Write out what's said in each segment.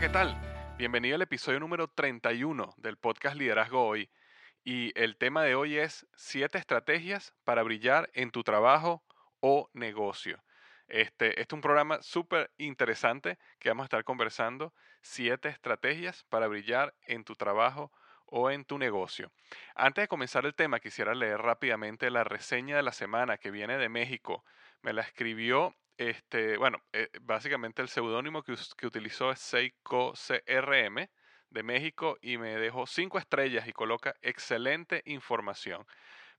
¿Qué tal? Bienvenido al episodio número 31 del podcast Liderazgo Hoy. Y el tema de hoy es 7 estrategias para brillar en tu trabajo o negocio. Este, este es un programa súper interesante que vamos a estar conversando. 7 estrategias para brillar en tu trabajo o en tu negocio. Antes de comenzar el tema, quisiera leer rápidamente la reseña de la semana que viene de México. Me la escribió este, bueno, eh, básicamente el seudónimo que, que, utilizó es Seiko CRM de México y me dejó cinco estrellas y coloca excelente información.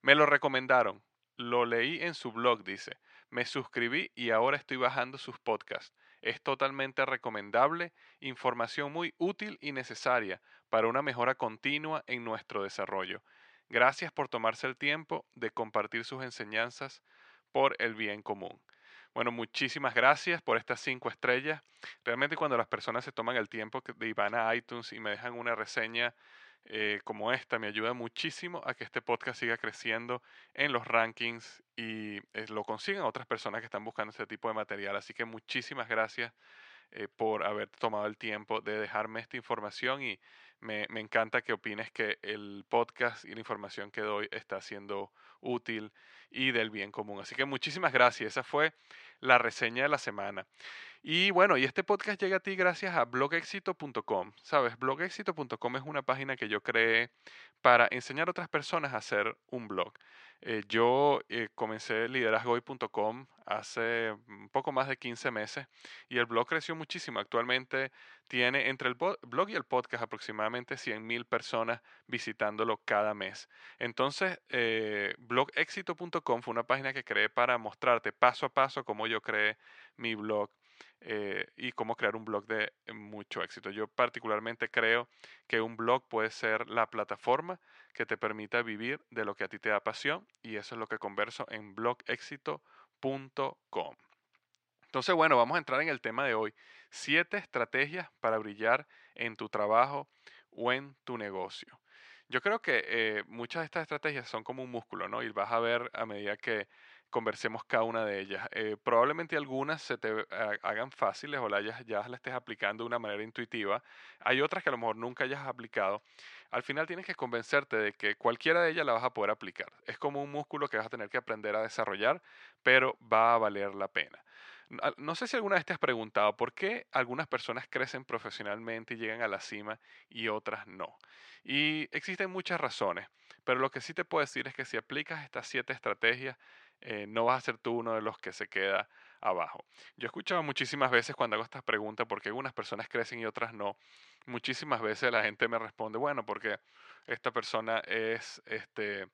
Me lo recomendaron, lo leí en su blog, dice. Me suscribí y ahora estoy bajando sus podcasts. Es totalmente recomendable, información muy útil y necesaria para una mejora continua en nuestro desarrollo. Gracias por tomarse el tiempo de compartir sus enseñanzas por el bien común. Bueno, muchísimas gracias por estas cinco estrellas. Realmente cuando las personas se toman el tiempo de ir a iTunes y me dejan una reseña eh, como esta, me ayuda muchísimo a que este podcast siga creciendo en los rankings y eh, lo consigan otras personas que están buscando este tipo de material. Así que muchísimas gracias eh, por haber tomado el tiempo de dejarme esta información y me, encanta que opines que el podcast y la información que doy está siendo útil y del bien común. Así que muchísimas gracias. Esa fue la reseña de la semana. Y bueno, y este podcast llega a ti gracias a blogexito.com. Sabes, blogexito.com es una página que yo creé para enseñar a otras personas a hacer un blog. Eh, yo eh, comencé liderazgoy.com hace un poco más de 15 meses y el blog creció muchísimo. Actualmente tiene entre el blog y el podcast aproximadamente 100.000 personas visitándolo cada mes. Entonces, eh, fue una página que creé para mostrarte paso a paso cómo yo creé mi blog eh, y cómo crear un blog de mucho éxito. Yo particularmente creo que un blog puede ser la plataforma que te permita vivir de lo que a ti te da pasión y eso es lo que converso en blogexito.com. Entonces, bueno, vamos a entrar en el tema de hoy. Siete estrategias para brillar en tu trabajo o en tu negocio. Yo creo que eh, muchas de estas estrategias son como un músculo, ¿no? Y vas a ver a medida que conversemos cada una de ellas. Eh, probablemente algunas se te hagan fáciles o ya las estés aplicando de una manera intuitiva. Hay otras que a lo mejor nunca hayas aplicado. Al final tienes que convencerte de que cualquiera de ellas la vas a poder aplicar. Es como un músculo que vas a tener que aprender a desarrollar, pero va a valer la pena. No sé si alguna vez te has preguntado por qué algunas personas crecen profesionalmente y llegan a la cima y otras no. Y existen muchas razones, pero lo que sí te puedo decir es que si aplicas estas siete estrategias, eh, no vas a ser tú uno de los que se queda abajo. Yo he escuchado muchísimas veces cuando hago estas preguntas, por qué algunas personas crecen y otras no, muchísimas veces la gente me responde, bueno, porque esta persona es este,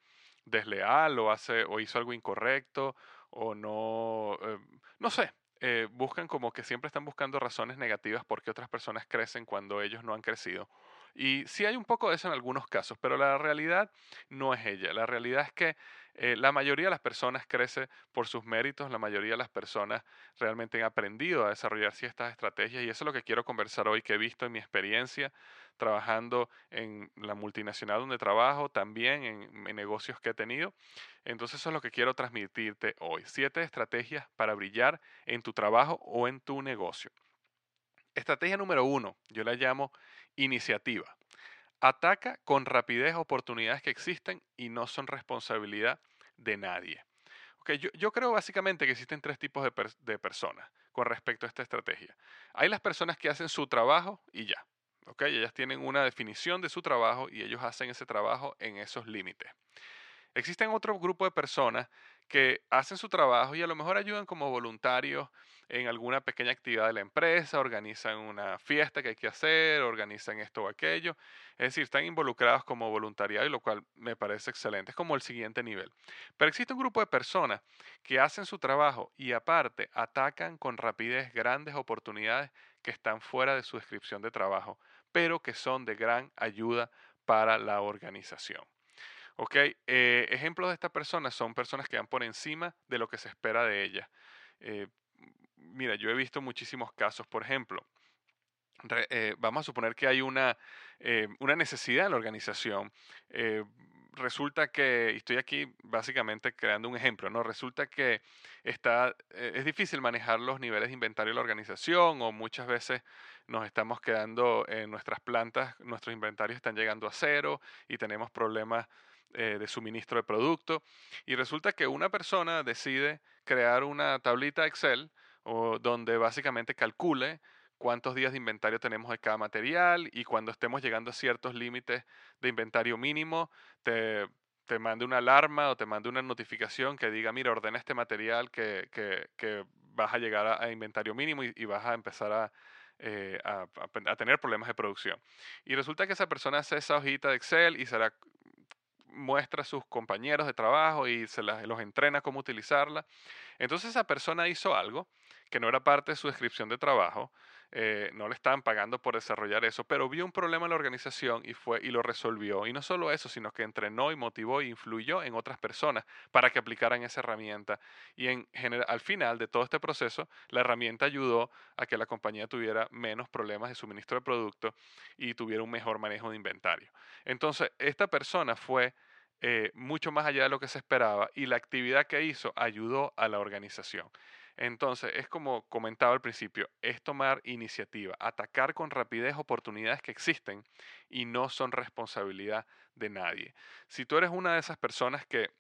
desleal o, hace, o hizo algo incorrecto o no, eh, no sé, eh, buscan como que siempre están buscando razones negativas por qué otras personas crecen cuando ellos no han crecido. Y sí hay un poco de eso en algunos casos, pero la realidad no es ella. La realidad es que eh, la mayoría de las personas crece por sus méritos, la mayoría de las personas realmente han aprendido a desarrollar ciertas estrategias y eso es lo que quiero conversar hoy, que he visto en mi experiencia trabajando en la multinacional donde trabajo, también en, en negocios que he tenido. Entonces eso es lo que quiero transmitirte hoy. Siete estrategias para brillar en tu trabajo o en tu negocio. Estrategia número uno, yo la llamo iniciativa. Ataca con rapidez oportunidades que existen y no son responsabilidad de nadie. Okay, yo, creo básicamente que existen tres tipos de, de, personas con respecto a esta estrategia. Hay las personas que hacen su trabajo y ya. Okay, ellas tienen una definición de su trabajo y ellos hacen ese trabajo en esos límites. Existen otro grupo de personas que hacen su trabajo y a lo mejor ayudan como voluntarios en alguna pequeña actividad de la empresa, organizan una fiesta que hay que hacer, organizan esto o aquello. Es decir, están involucrados como voluntariado y lo cual me parece excelente. Es como el siguiente nivel. Pero existe un grupo de personas que hacen su trabajo y aparte atacan con rapidez grandes oportunidades que están fuera de su descripción de trabajo, pero que son de gran ayuda para la organización. ¿Ok? Eh, ejemplos de estas personas son personas que van por encima de lo que se espera de ellas. Eh, mira, yo he visto muchísimos casos, por ejemplo, eh, vamos a suponer que hay una, una necesidad en la organización. resulta que, y estoy aquí básicamente creando un ejemplo, ¿no? Resulta que está, es difícil manejar los niveles de inventario de la organización o muchas veces nos estamos quedando en nuestras plantas, nuestros inventarios están llegando a cero y tenemos problemas eh, de suministro de producto. Y resulta que una persona decide crear una tablita Excel o donde básicamente calcule cuántos días de inventario tenemos de cada material y cuando estemos llegando a ciertos límites de inventario mínimo, te, te mande una alarma o te mande una notificación que diga, mira, ordena este material que, que, que vas a llegar a, inventario mínimo y, vas a empezar a, eh, a, a, tener problemas de producción. Y resulta que esa persona hace esa hojita de Excel y se la muestra a sus compañeros de trabajo y se los entrena cómo utilizarla. Entonces esa persona hizo algo que no era parte de su descripción de trabajo, eh, no le estaban pagando por desarrollar eso, pero vio un problema en la organización y fue y lo resolvió. Y no solo eso, sino que entrenó y motivó e influyó en otras personas para que aplicaran esa herramienta. Y en general, al final de todo este proceso, la herramienta ayudó a que la compañía tuviera menos problemas de suministro de producto y tuviera un mejor manejo de inventario. Entonces, esta persona fue eh, mucho más allá de lo que se esperaba y la actividad que hizo ayudó a la organización. Entonces, es como comentaba al principio, es tomar iniciativa, atacar con rapidez oportunidades que existen y no son responsabilidad de nadie. Si tú eres una de esas personas que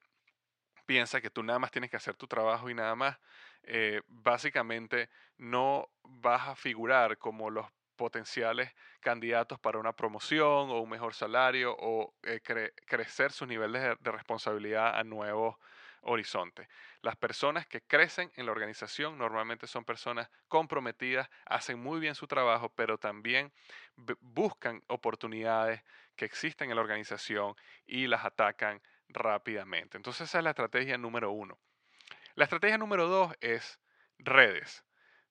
piensa que tú nada más tienes que hacer tu trabajo y nada más, eh, básicamente no vas a figurar como los potenciales candidatos para una promoción o un mejor salario o eh, crecer sus niveles de, de responsabilidad a nuevos horizonte. Las personas que crecen en la organización normalmente son personas comprometidas, hacen muy bien su trabajo, pero también buscan oportunidades que existen en la organización y las atacan rápidamente. Entonces esa es la estrategia número uno. La estrategia número dos es redes.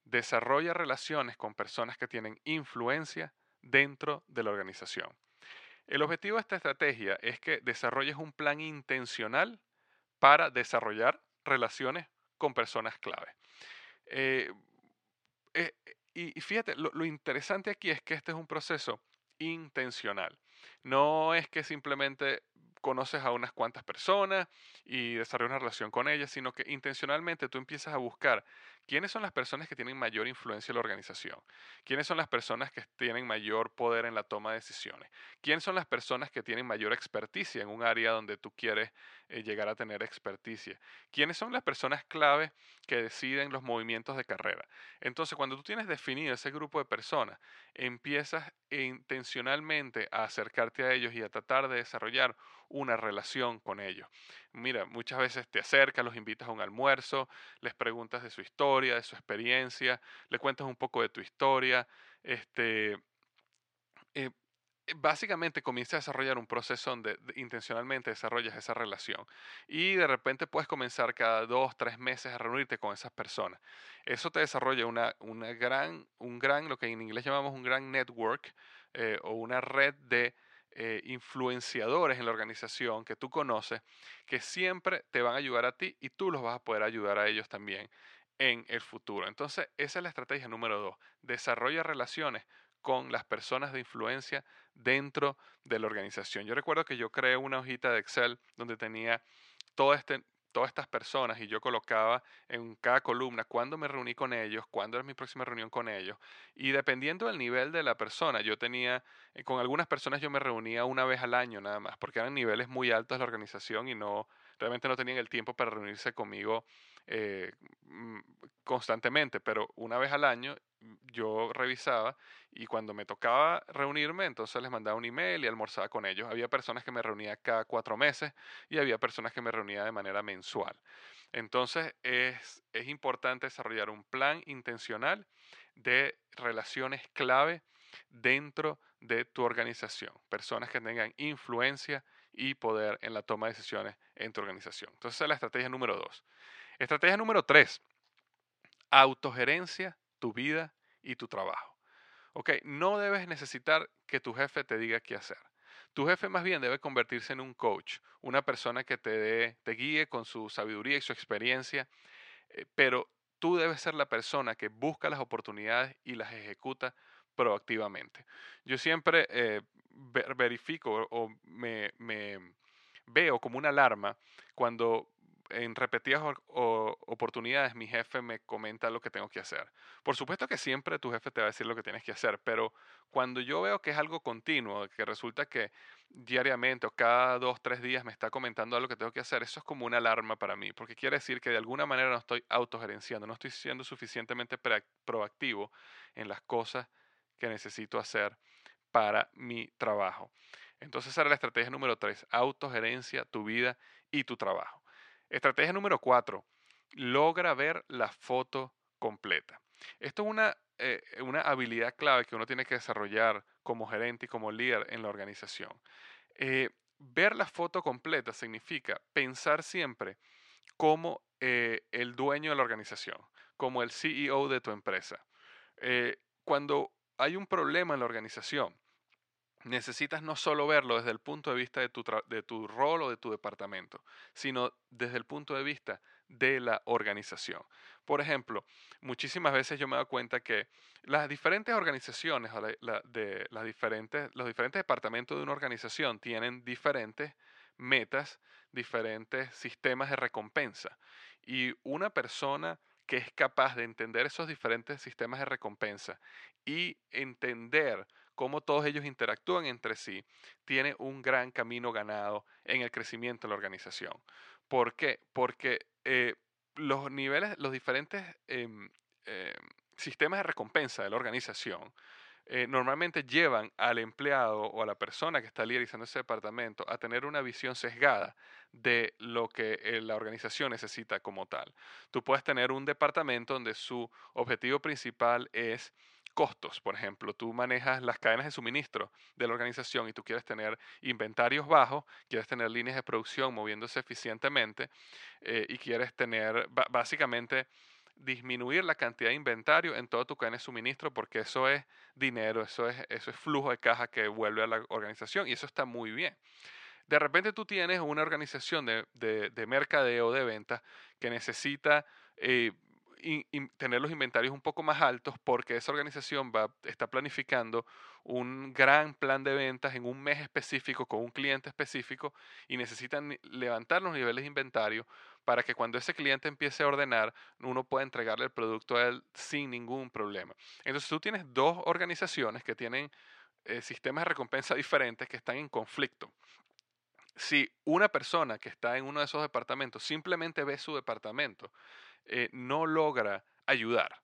Desarrolla relaciones con personas que tienen influencia dentro de la organización. El objetivo de esta estrategia es que desarrolles un plan intencional para desarrollar relaciones con personas clave. Eh, eh, y, fíjate, lo, interesante aquí es que este es un proceso intencional. No es que simplemente conoces a unas cuantas personas y desarrollas una relación con ellas, sino que intencionalmente tú empiezas a buscar quiénes son las personas que tienen mayor influencia en la organización, quiénes son las personas que tienen mayor poder en la toma de decisiones, quiénes son las personas que tienen mayor experticia en un área donde tú quieres eh, llegar a tener experticia, quiénes son las personas clave que deciden los movimientos de carrera. Entonces, cuando tú tienes definido ese grupo de personas, empiezas intencionalmente a acercarte a ellos y a tratar de desarrollar una relación con ellos. Mira, muchas veces te acercas, los invitas a un almuerzo, les preguntas de su historia, de su experiencia, le cuentas un poco de tu historia, este, eh, básicamente comienza a desarrollar un proceso donde intencionalmente desarrollas esa relación. Y de repente puedes comenzar cada dos, tres meses a reunirte con esas personas. Eso te desarrolla una, una gran, un gran, lo que en inglés llamamos un gran network eh, o una red de eh, influenciadores en la organización que tú conoces, que siempre te van a ayudar a ti y tú los vas a poder ayudar a ellos también en el futuro. Entonces, esa es la estrategia número dos. Desarrolla relaciones con las personas de influencia dentro de la organización. Yo recuerdo que yo creé una hojita de Excel donde tenía este, todas estas personas y yo colocaba en cada columna cuándo me reuní con ellos, cuándo era mi próxima reunión con ellos. Y dependiendo del nivel de la persona, yo tenía, eh, con algunas personas yo me reunía una vez al año nada más, porque eran niveles muy altos de la organización y no, realmente no tenían el tiempo para reunirse conmigo eh, mm, constantemente, pero una vez al año yo revisaba y cuando me tocaba reunirme, entonces les mandaba un email y almorzaba con ellos. Había personas que me reunía cada cuatro meses y había personas que me reunía de manera mensual. Entonces es, es importante desarrollar un plan intencional de relaciones clave dentro de tu organización. Personas que tengan influencia y poder en la toma de decisiones en tu organización. Entonces esa es la estrategia número dos. Estrategia número tres, autogerencia tu vida y tu trabajo. ¿Ok? No debes necesitar que tu jefe te diga qué hacer. Tu jefe más bien debe convertirse en un coach, una persona que te, te guíe con su sabiduría y su experiencia, eh, pero tú debes ser la persona que busca las oportunidades y las ejecuta proactivamente. Yo siempre eh, verifico o me, veo como una alarma cuando en repetidas oportunidades mi jefe me comenta lo que tengo que hacer. Por supuesto que siempre tu jefe te va a decir lo que tienes que hacer, pero cuando yo veo que es algo continuo, que resulta que diariamente o cada dos, tres días me está comentando algo que tengo que hacer, eso es como una alarma para mí, porque quiere decir que de alguna manera no estoy autogerenciando, no estoy siendo suficientemente proactivo en las cosas que necesito hacer para mi trabajo. Entonces esa era la estrategia número tres, autogerencia, tu vida y tu trabajo. Estrategia número cuatro, logra ver la foto completa. Esto es una, eh, una habilidad clave que uno tiene que desarrollar como gerente y como líder en la organización. Eh, ver la foto completa significa pensar siempre como eh, el dueño de la organización, como el CEO de tu empresa. cuando hay un problema en la organización, necesitas no solo verlo desde el punto de vista de tu, de tu rol o de tu departamento, sino desde el punto de vista de la organización. Por ejemplo, muchísimas veces yo me doy cuenta que las diferentes organizaciones, de las diferentes, los diferentes departamentos de una organización tienen diferentes metas, diferentes sistemas de recompensa. Y una persona que es capaz de entender esos diferentes sistemas de recompensa y entender cómo todos ellos interactúan entre sí, tiene un gran camino ganado en el crecimiento de la organización. ¿Por qué? Porque eh, los niveles, los diferentes em, em, sistemas de recompensa de la organización eh, normalmente llevan al empleado o a la persona que está liderizando ese departamento a tener una visión sesgada de lo que eh, la organización necesita como tal. Tú puedes tener un departamento donde su objetivo principal es costos. Por ejemplo, tú manejas las cadenas de suministro de la organización y tú quieres tener inventarios bajos, quieres tener líneas de producción moviéndose eficientemente eh, y quieres tener básicamente disminuir la cantidad de inventario en toda tu cadena de suministro porque eso es dinero, eso es, eso es flujo de caja que vuelve a la organización y eso está muy bien. De repente tú tienes una organización de, de, de mercadeo, de venta, que necesita eh, tener los inventarios un poco más altos porque esa organización va, está planificando un gran plan de ventas en un mes específico con un cliente específico y necesitan levantar los niveles de inventario para que cuando ese cliente empiece a ordenar, uno pueda entregarle el producto a él sin ningún problema. Entonces tú tienes dos organizaciones que tienen eh, sistemas de recompensa diferentes que están en conflicto si una persona que está en uno de esos departamentos simplemente ve su departamento eh, no logra ayudar,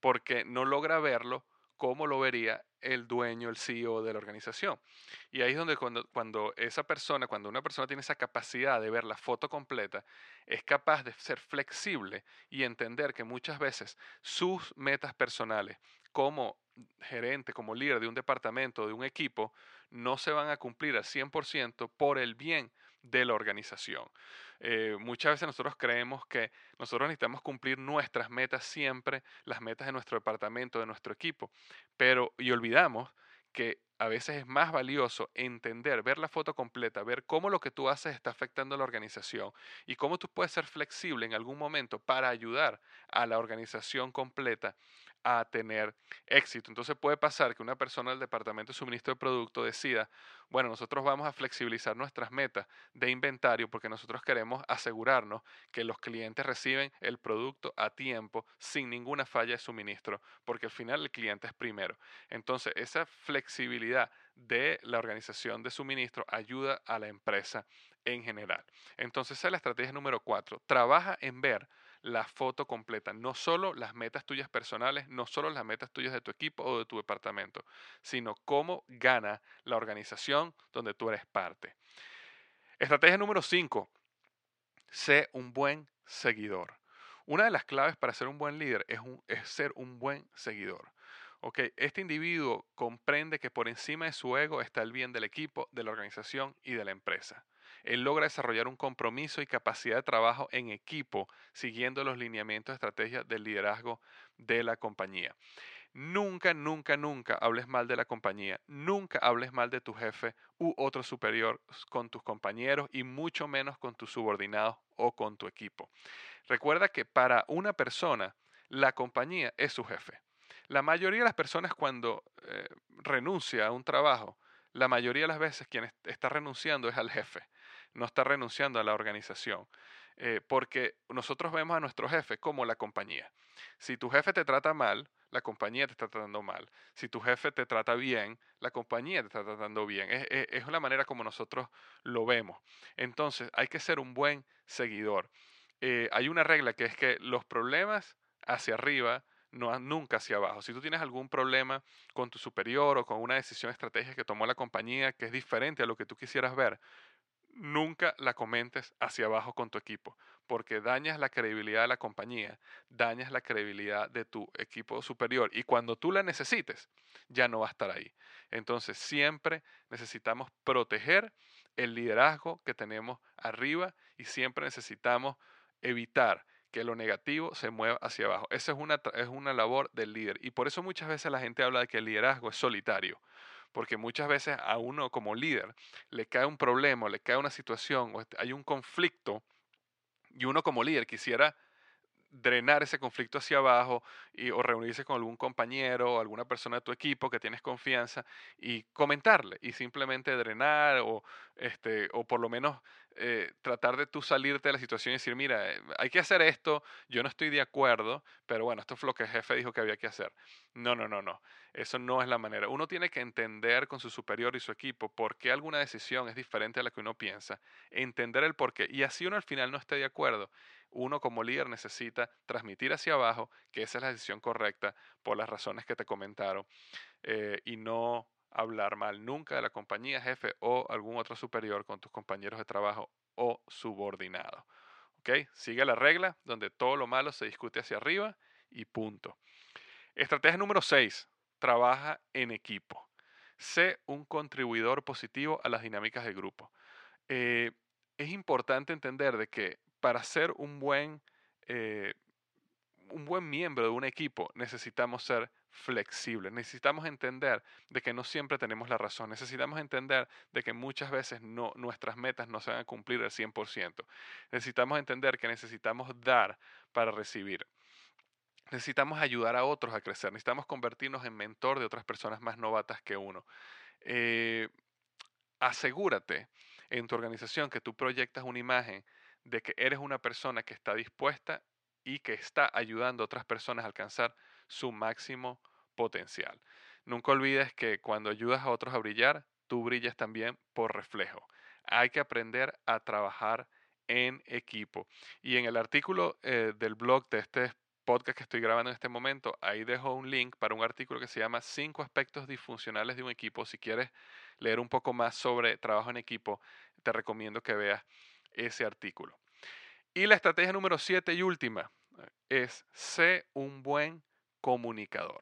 porque no logra verlo como lo vería el dueño, el CEO de la organización. Y ahí es donde cuando, cuando, esa persona, cuando una persona tiene esa capacidad de ver la foto completa, es capaz de ser flexible y entender que muchas veces sus metas personales como gerente, como líder de un departamento, de un equipo, no se van a cumplir al 100% por el bien de la organización. Eh, muchas veces nosotros creemos que nosotros necesitamos cumplir nuestras metas siempre, las metas de nuestro departamento, de nuestro equipo, pero y olvidamos que a veces es más valioso entender, ver la foto completa, ver cómo lo que tú haces está afectando a la organización y cómo tú puedes ser flexible en algún momento para ayudar a la organización completa a tener éxito. Entonces puede pasar que una persona del departamento de suministro de producto decida, bueno, nosotros vamos a flexibilizar nuestras metas de inventario porque nosotros queremos asegurarnos que los clientes reciben el producto a tiempo sin ninguna falla de suministro, porque al final el cliente es primero. Entonces esa flexibilidad de la organización de suministro ayuda a la empresa en general. Entonces esa es la estrategia número cuatro. Trabaja en ver la foto completa, no solo las metas tuyas personales, no solo las metas tuyas de tu equipo o de tu departamento, sino cómo gana la organización donde tú eres parte. Estrategia número 5, sé un buen seguidor. Una de las claves para ser un buen líder es, es ser un buen seguidor. Okay, este individuo comprende que por encima de su ego está el bien del equipo, de la organización y de la empresa él logra desarrollar un compromiso y capacidad de trabajo en equipo siguiendo los lineamientos de estrategia del liderazgo de la compañía. Nunca, nunca, nunca hables mal de la compañía, nunca hables mal de tu jefe u otro superior con tus compañeros y mucho menos con tus subordinados o con tu equipo. Recuerda que para una persona, la compañía es su jefe. La mayoría de las personas cuando eh, renuncia a un trabajo, la mayoría de las veces quien está renunciando es al jefe no está renunciando a la organización. Eh, porque nosotros vemos a nuestro jefe como la compañía. Si tu jefe te trata mal, la compañía te está tratando mal. Si tu jefe te trata bien, la compañía te está tratando bien. Es, es, la manera como nosotros lo vemos. Entonces, hay que ser un buen seguidor. Eh, hay una regla que es que los problemas hacia arriba no, nunca hacia abajo. Si tú tienes algún problema con tu superior o con una decisión estratégica que tomó la compañía que es diferente a lo que tú quisieras ver, nunca la comentes hacia abajo con tu equipo, porque dañas la credibilidad de la compañía, dañas la credibilidad de tu equipo superior y cuando tú la necesites, ya no va a estar ahí. Entonces siempre necesitamos proteger el liderazgo que tenemos arriba y siempre necesitamos evitar que lo negativo se mueva hacia abajo. Esa es una, es una labor del líder y por eso muchas veces la gente habla de que el liderazgo es solitario porque muchas veces a uno como líder le cae un problema, le cae una situación, o hay un conflicto, y uno como líder quisiera drenar ese conflicto hacia abajo y, o reunirse con algún compañero o alguna persona de tu equipo que tienes confianza y comentarle y simplemente drenar o, este, o por lo menos eh, tratar de tú salirte de la situación y decir, mira, eh, hay que hacer esto, yo no estoy de acuerdo, pero bueno, esto fue lo que el jefe dijo que había que hacer. No, no, no, no, eso no es la manera. Uno tiene que entender con su superior y su equipo por qué alguna decisión es diferente a la que uno piensa, entender el por qué, y así uno al final no esté de acuerdo. Uno como líder necesita transmitir hacia abajo que esa es la decisión correcta por las razones que te comentaron eh, y no hablar mal nunca de la compañía, jefe o algún otro superior con tus compañeros de trabajo o subordinados. ¿Ok? Sigue la regla donde todo lo malo se discute hacia arriba y punto. Estrategia número 6. Trabaja en equipo. Sé un contribuidor positivo a las dinámicas de grupo. Eh, es importante entender de que para ser un buen, eh, un buen miembro de un equipo necesitamos ser flexibles, necesitamos entender de que no siempre tenemos la razón, necesitamos entender de que muchas veces no, nuestras metas no se van a cumplir al 100%, necesitamos entender que necesitamos dar para recibir. Necesitamos ayudar a otros a crecer, necesitamos convertirnos en mentor de otras personas más novatas que uno. Eh, asegúrate en tu organización que tú proyectas una imagen de que eres una persona que está dispuesta y que está ayudando a otras personas a alcanzar su máximo potencial. Nunca olvides que cuando ayudas a otros a brillar, tú brillas también por reflejo. Hay que aprender a trabajar en equipo. Y en el artículo eh, del blog de este podcast que estoy grabando en este momento, ahí dejo un link para un artículo que se llama Cinco aspectos disfuncionales de un equipo. Si quieres leer un poco más sobre trabajo en equipo, te recomiendo que veas ese artículo. Y la estrategia número siete y última es, sé un buen comunicador.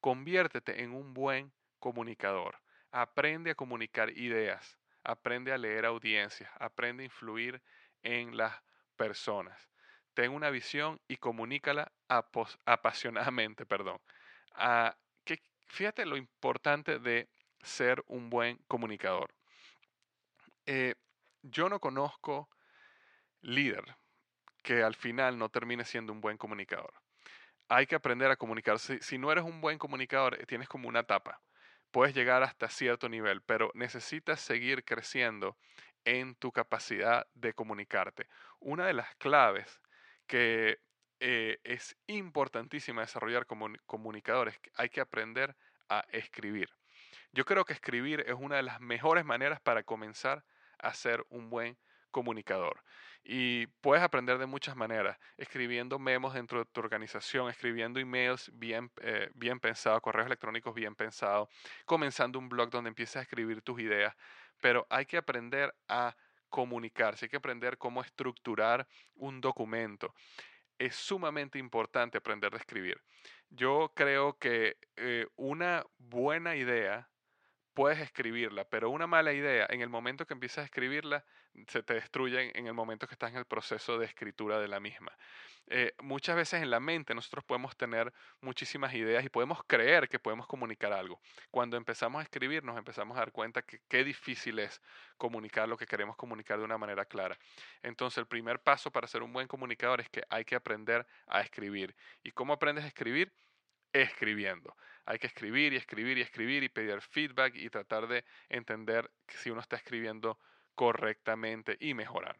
Conviértete en un buen comunicador. Aprende a comunicar ideas, aprende a leer audiencias, aprende a influir en las personas. Ten una visión y comunícala apasionadamente, perdón. Ah, que, fíjate lo importante de ser un buen comunicador. Eh, yo no conozco líder que al final no termine siendo un buen comunicador. Hay que aprender a comunicar. Si, no eres un buen comunicador, eh, tienes como una etapa. Puedes llegar hasta cierto nivel, pero necesitas seguir creciendo en tu capacidad de comunicarte. Una de las claves que eh, es importantísima desarrollar como comunicadores, hay que aprender a escribir. Yo creo que escribir es una de las mejores maneras para comenzar a ser un buen comunicador. Y puedes aprender de muchas maneras, escribiendo memos dentro de tu organización, escribiendo emails bien, eh, bien pensados, correos electrónicos bien pensados, comenzando un blog donde empieces a escribir tus ideas, pero hay que aprender a comunicarse, hay que aprender cómo estructurar un documento. Es sumamente importante aprender a escribir. Yo creo que eh, una buena idea puedes escribirla, pero una mala idea, en el momento que empiezas a escribirla, se te destruye en el momento que estás en el proceso de escritura de la misma. Eh, muchas veces en la mente nosotros podemos tener muchísimas ideas y podemos creer que podemos comunicar algo. Cuando empezamos a escribir nos empezamos a dar cuenta que qué difícil es comunicar lo que queremos comunicar de una manera clara. Entonces el primer paso para ser un buen comunicador es que hay que aprender a escribir. ¿Y cómo aprendes a escribir? Escribiendo. Hay que escribir y escribir y escribir y pedir feedback y tratar de entender si uno está escribiendo correctamente y mejorar.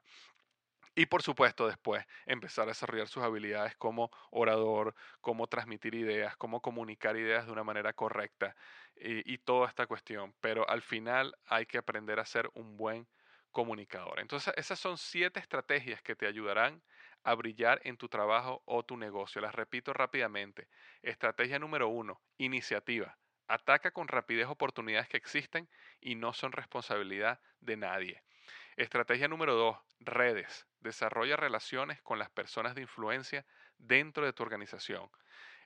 Y por supuesto después empezar a desarrollar sus habilidades como orador, cómo transmitir ideas, cómo comunicar ideas de una manera correcta y, y toda esta cuestión. Pero al final hay que aprender a ser un buen comunicador. Entonces esas son siete estrategias que te ayudarán a brillar en tu trabajo o tu negocio. Las repito rápidamente. Estrategia número uno, iniciativa. Ataca con rapidez oportunidades que existen y no son responsabilidad de nadie. Estrategia número dos, redes. Desarrolla relaciones con las personas de influencia dentro de tu organización.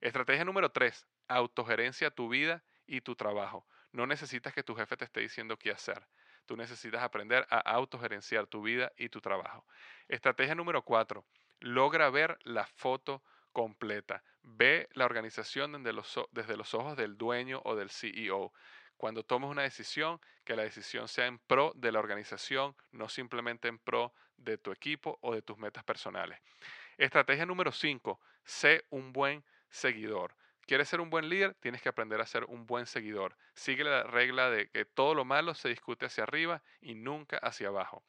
Estrategia número tres, autogerencia tu vida y tu trabajo. No necesitas que tu jefe te esté diciendo qué hacer. Tú necesitas aprender a autogerenciar tu vida y tu trabajo. Estrategia número cuatro, logra ver la foto completa. Ve la organización desde los, desde los ojos del dueño o del CEO. Cuando tomes una decisión, que la decisión sea en pro de la organización, no simplemente en pro de tu equipo o de tus metas personales. Estrategia número 5. Sé un buen seguidor. ¿Quieres ser un buen líder? Tienes que aprender a ser un buen seguidor. Sigue la regla de que todo lo malo se discute hacia arriba y nunca hacia abajo.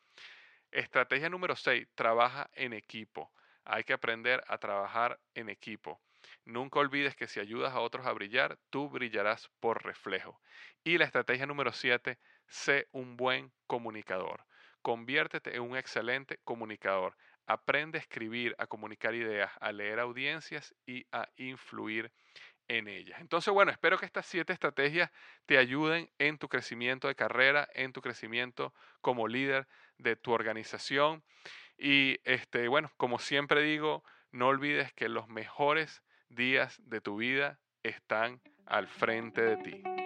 Estrategia número 6. Trabaja en equipo. Hay que aprender a trabajar en equipo. Nunca olvides que si ayudas a otros a brillar, tú brillarás por reflejo. Y la estrategia número 7, sé un buen comunicador. Conviértete en un excelente comunicador. Aprende a escribir, a comunicar ideas, a leer audiencias y a influir en ellas. Entonces, bueno, espero que estas siete estrategias te ayuden en tu crecimiento de carrera, en tu crecimiento como líder de tu organización. Y este, bueno, como siempre digo, no olvides que los mejores días de tu vida están al frente de ti.